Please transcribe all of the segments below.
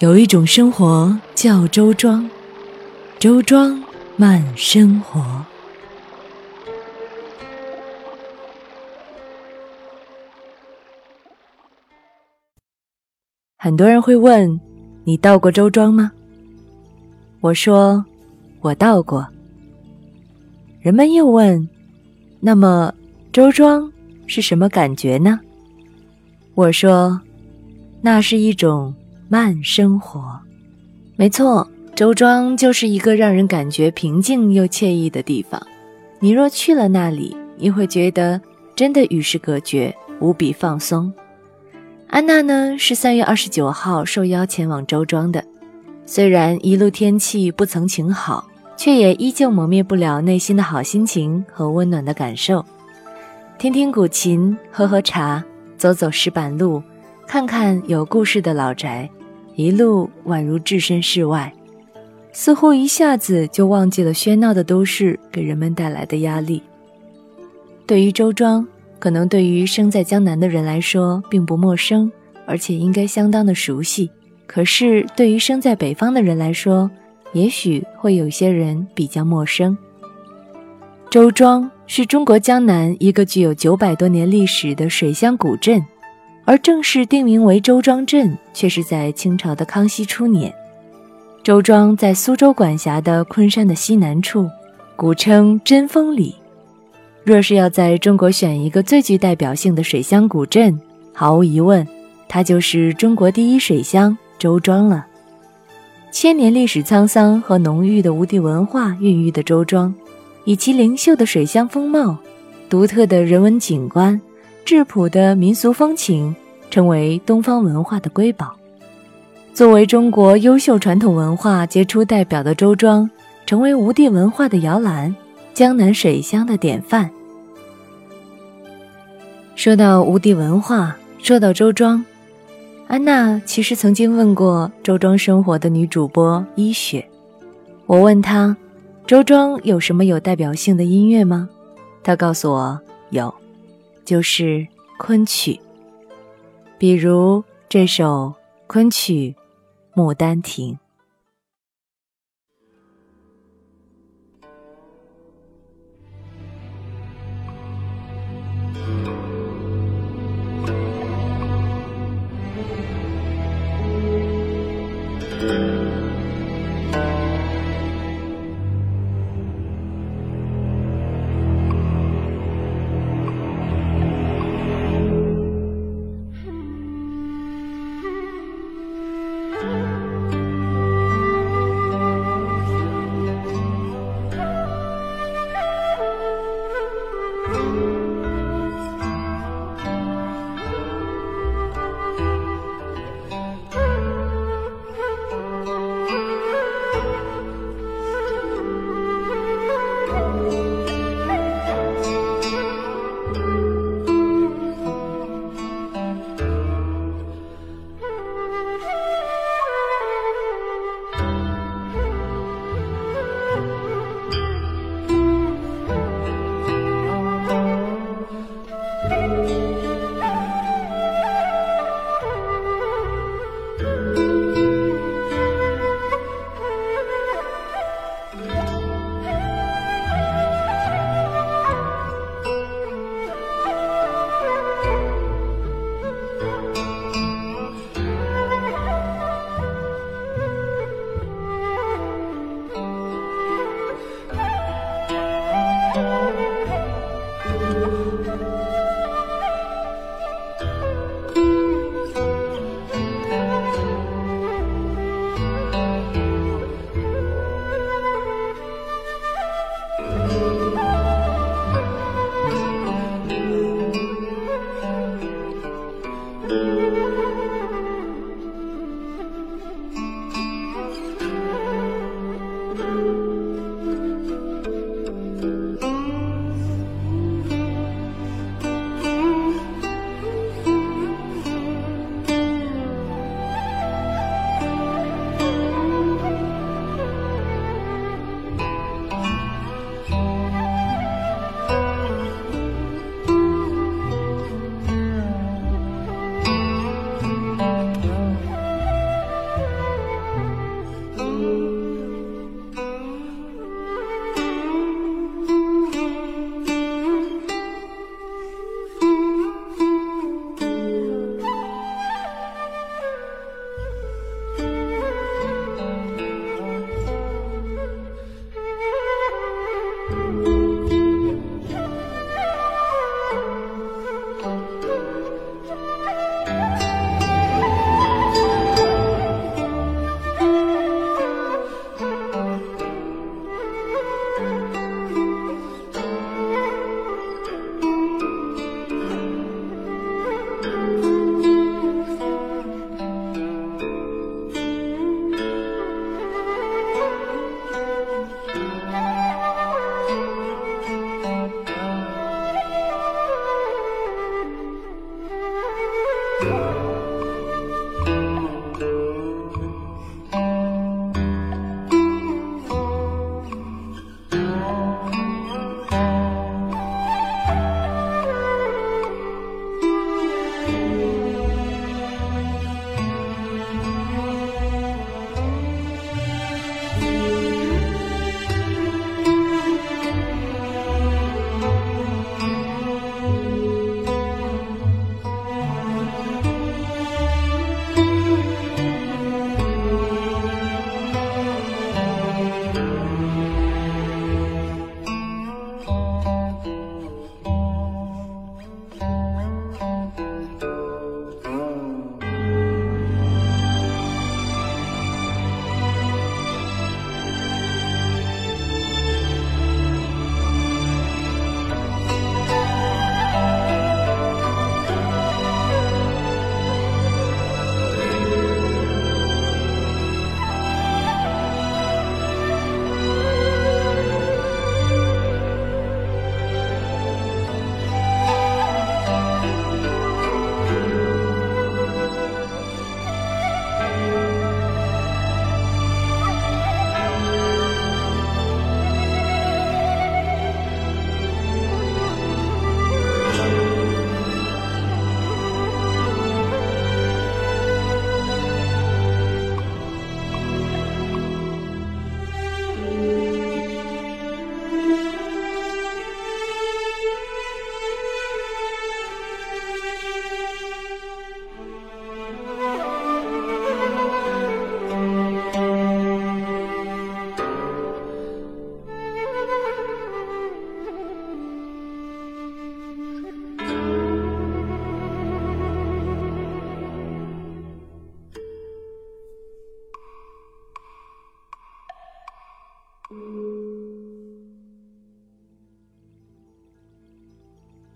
有一种生活叫周庄，周庄慢生活。很多人会问：“你到过周庄吗？”我说：“我到过。”人们又问：“那么周庄是什么感觉呢？”我说：“那是一种。”慢生活，没错，周庄就是一个让人感觉平静又惬意的地方。你若去了那里，你会觉得真的与世隔绝，无比放松。安娜呢，是三月二十九号受邀前往周庄的。虽然一路天气不曾晴好，却也依旧磨灭不了内心的好心情和温暖的感受。听听古琴，喝喝茶，走走石板路，看看有故事的老宅。一路宛如置身事外，似乎一下子就忘记了喧闹的都市给人们带来的压力。对于周庄，可能对于生在江南的人来说并不陌生，而且应该相当的熟悉。可是对于生在北方的人来说，也许会有些人比较陌生。周庄是中国江南一个具有九百多年历史的水乡古镇。而正式定名为周庄镇，却是在清朝的康熙初年。周庄在苏州管辖的昆山的西南处，古称贞丰里。若是要在中国选一个最具代表性的水乡古镇，毫无疑问，它就是中国第一水乡周庄了。千年历史沧桑和浓郁的吴地文化孕育的周庄，以其灵秀的水乡风貌、独特的人文景观。质朴的民俗风情，成为东方文化的瑰宝。作为中国优秀传统文化杰出代表的周庄，成为吴地文化的摇篮，江南水乡的典范。说到吴地文化，说到周庄，安娜其实曾经问过周庄生活的女主播一雪。我问她，周庄有什么有代表性的音乐吗？她告诉我有。就是昆曲，比如这首昆曲《牡丹亭》。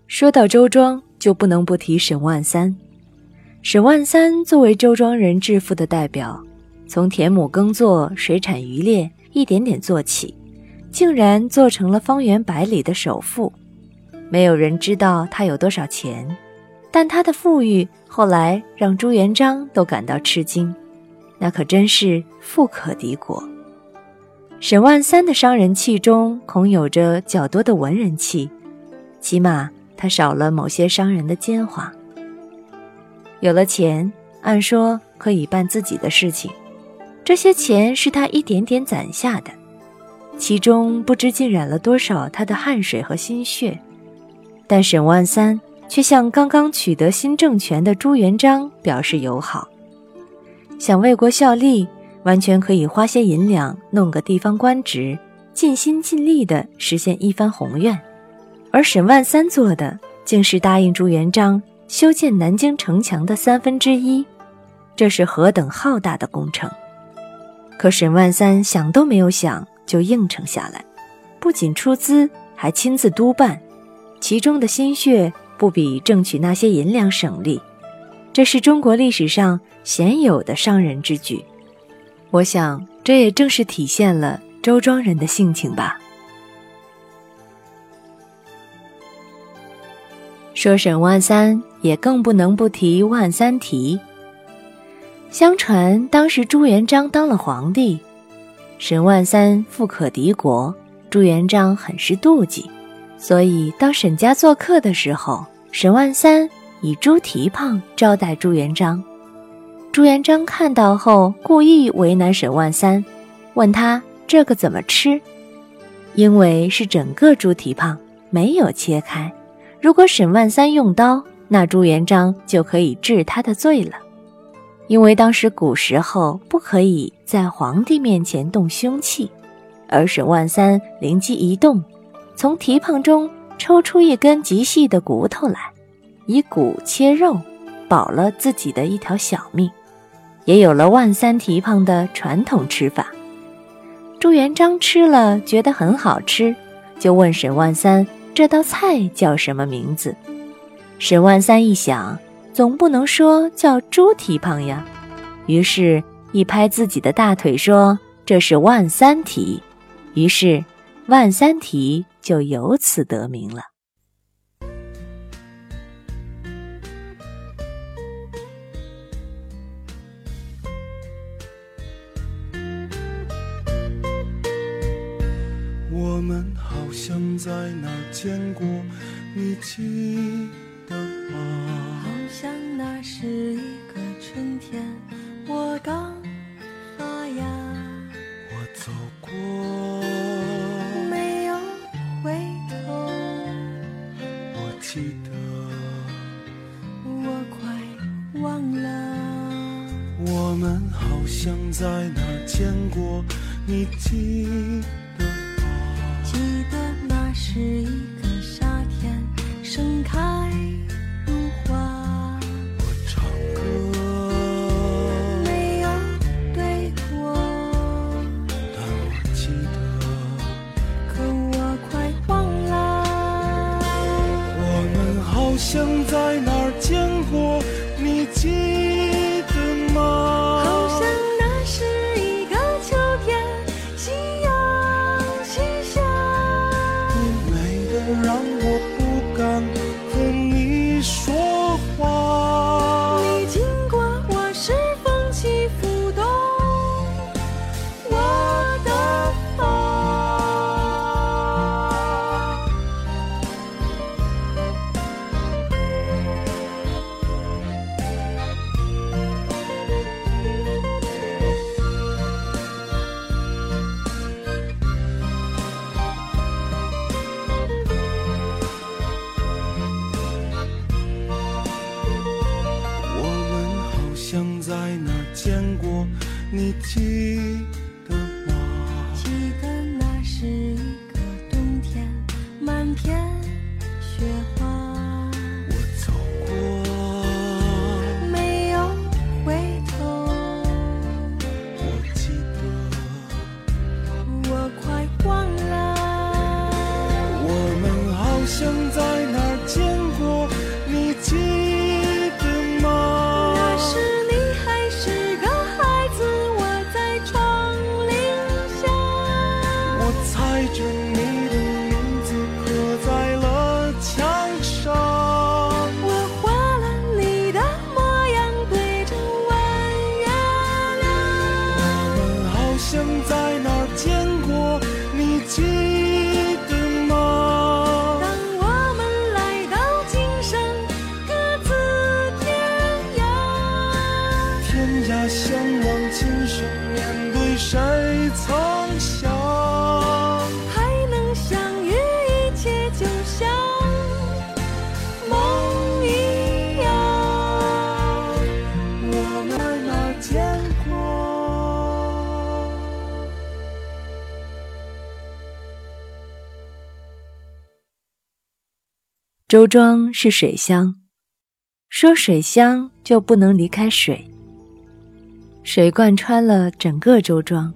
说到周庄就不能不提沈万三。沈万三作为周庄人致富的代表从田亩耕作水产渔猎一点点做起竟然做成了方圆百里的首富。没有人知道他有多少钱但他的富裕后来让朱元璋都感到吃惊那可真是富可敌国。沈万三的商人气中恐有着较多的文人气，起码他少了某些商人的奸猾。有了钱，按说可以办自己的事情。这些钱是他一点点攒下的，其中不知浸染了多少他的汗水和心血。但沈万三却向刚刚取得新政权的朱元璋表示友好，想为国效力，完全可以花些银两弄个地方官职，尽心尽力地实现一番宏愿。而沈万三做的，竟是答应朱元璋。修建南京城墙的三分之一，这是何等浩大的工程！可沈万三想都没有想就应承下来，不仅出资，还亲自督办，其中的心血不比挣取那些银两省力。这是中国历史上鲜有的商人之举。我想，这也正是体现了周庄人的性情吧。说沈万三。也更不能不提万三提。相传当时朱元璋当了皇帝，沈万三富可敌国，朱元璋很是妒忌，所以到沈家做客的时候，沈万三以猪蹄胖招待朱元璋。朱元璋看到后，故意为难沈万三，问他这个怎么吃，因为是整个猪蹄膀，没有切开。如果沈万三用刀。那朱元璋就可以治他的罪了，因为当时古时候不可以在皇帝面前动凶器。而沈万三灵机一动，从蹄膀中抽出一根极细的骨头来，以骨切肉，保了自己的一条小命，也有了万三蹄膀的传统吃法。朱元璋吃了觉得很好吃，就问沈万三这道菜叫什么名字。沈万三一想，总不能说叫猪蹄膀呀，于是，一拍自己的大腿说：“这是万三蹄。”于是，万三蹄就由此得名了。们好像在哪见过，你记？生在那周庄是水乡，说水乡就不能离开水。水贯穿了整个周庄，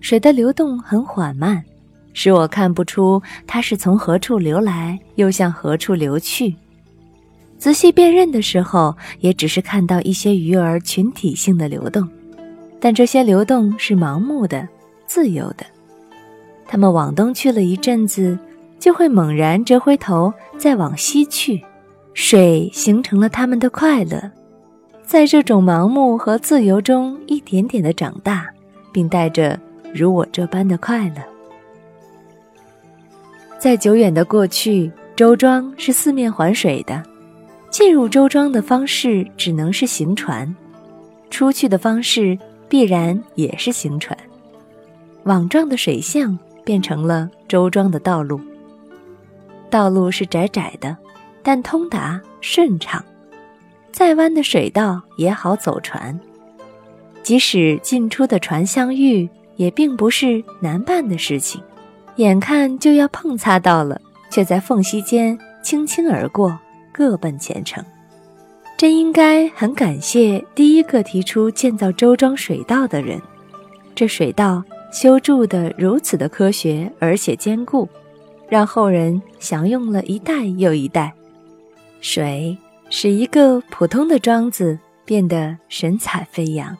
水的流动很缓慢，使我看不出它是从何处流来，又向何处流去。仔细辨认的时候，也只是看到一些鱼儿群体性的流动，但这些流动是盲目的、自由的。它们往东去了一阵子，就会猛然折回头，再往西去。水形成了他们的快乐。在这种盲目和自由中，一点点的长大，并带着如我这般的快乐。在久远的过去，周庄是四面环水的，进入周庄的方式只能是行船，出去的方式必然也是行船。网状的水巷变成了周庄的道路。道路是窄窄的，但通达顺畅。再弯的水道也好走船，即使进出的船相遇，也并不是难办的事情。眼看就要碰擦到了，却在缝隙间轻轻而过，各奔前程。真应该很感谢第一个提出建造周庄水道的人。这水道修筑得如此的科学而且坚固，让后人享用了一代又一代。水。使一个普通的庄子变得神采飞扬。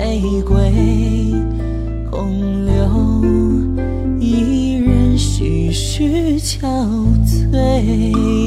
谁归？空留一人徐徐憔悴。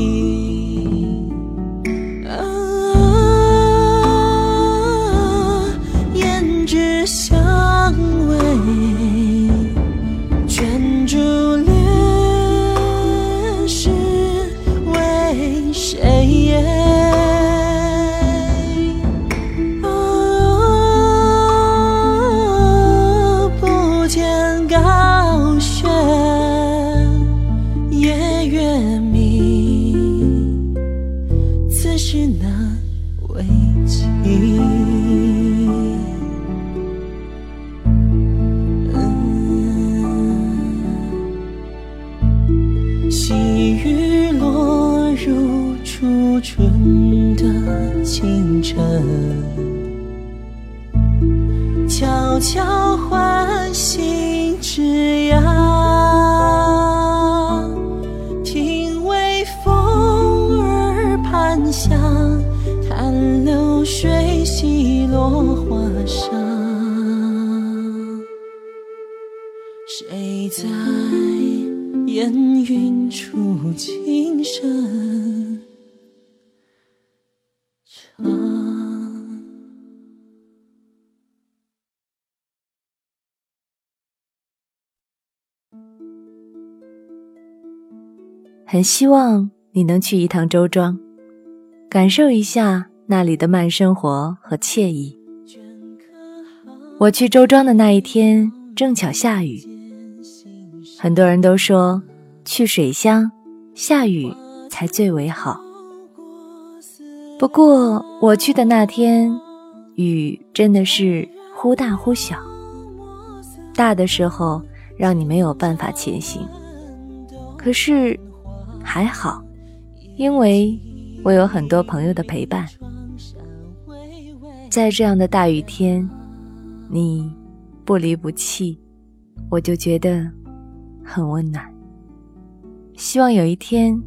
很希望你能去一趟周庄，感受一下那里的慢生活和惬意。我去周庄的那一天正巧下雨，很多人都说去水乡下雨才最为好。不过我去的那天，雨真的是忽大忽小，大的时候让你没有办法前行，可是。还好，因为我有很多朋友的陪伴。在这样的大雨天，你不离不弃，我就觉得很温暖。希望有一天，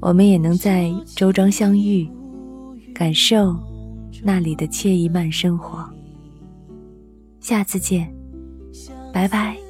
我们也能在周庄相遇，感受那里的惬意慢生活。下次见，拜拜。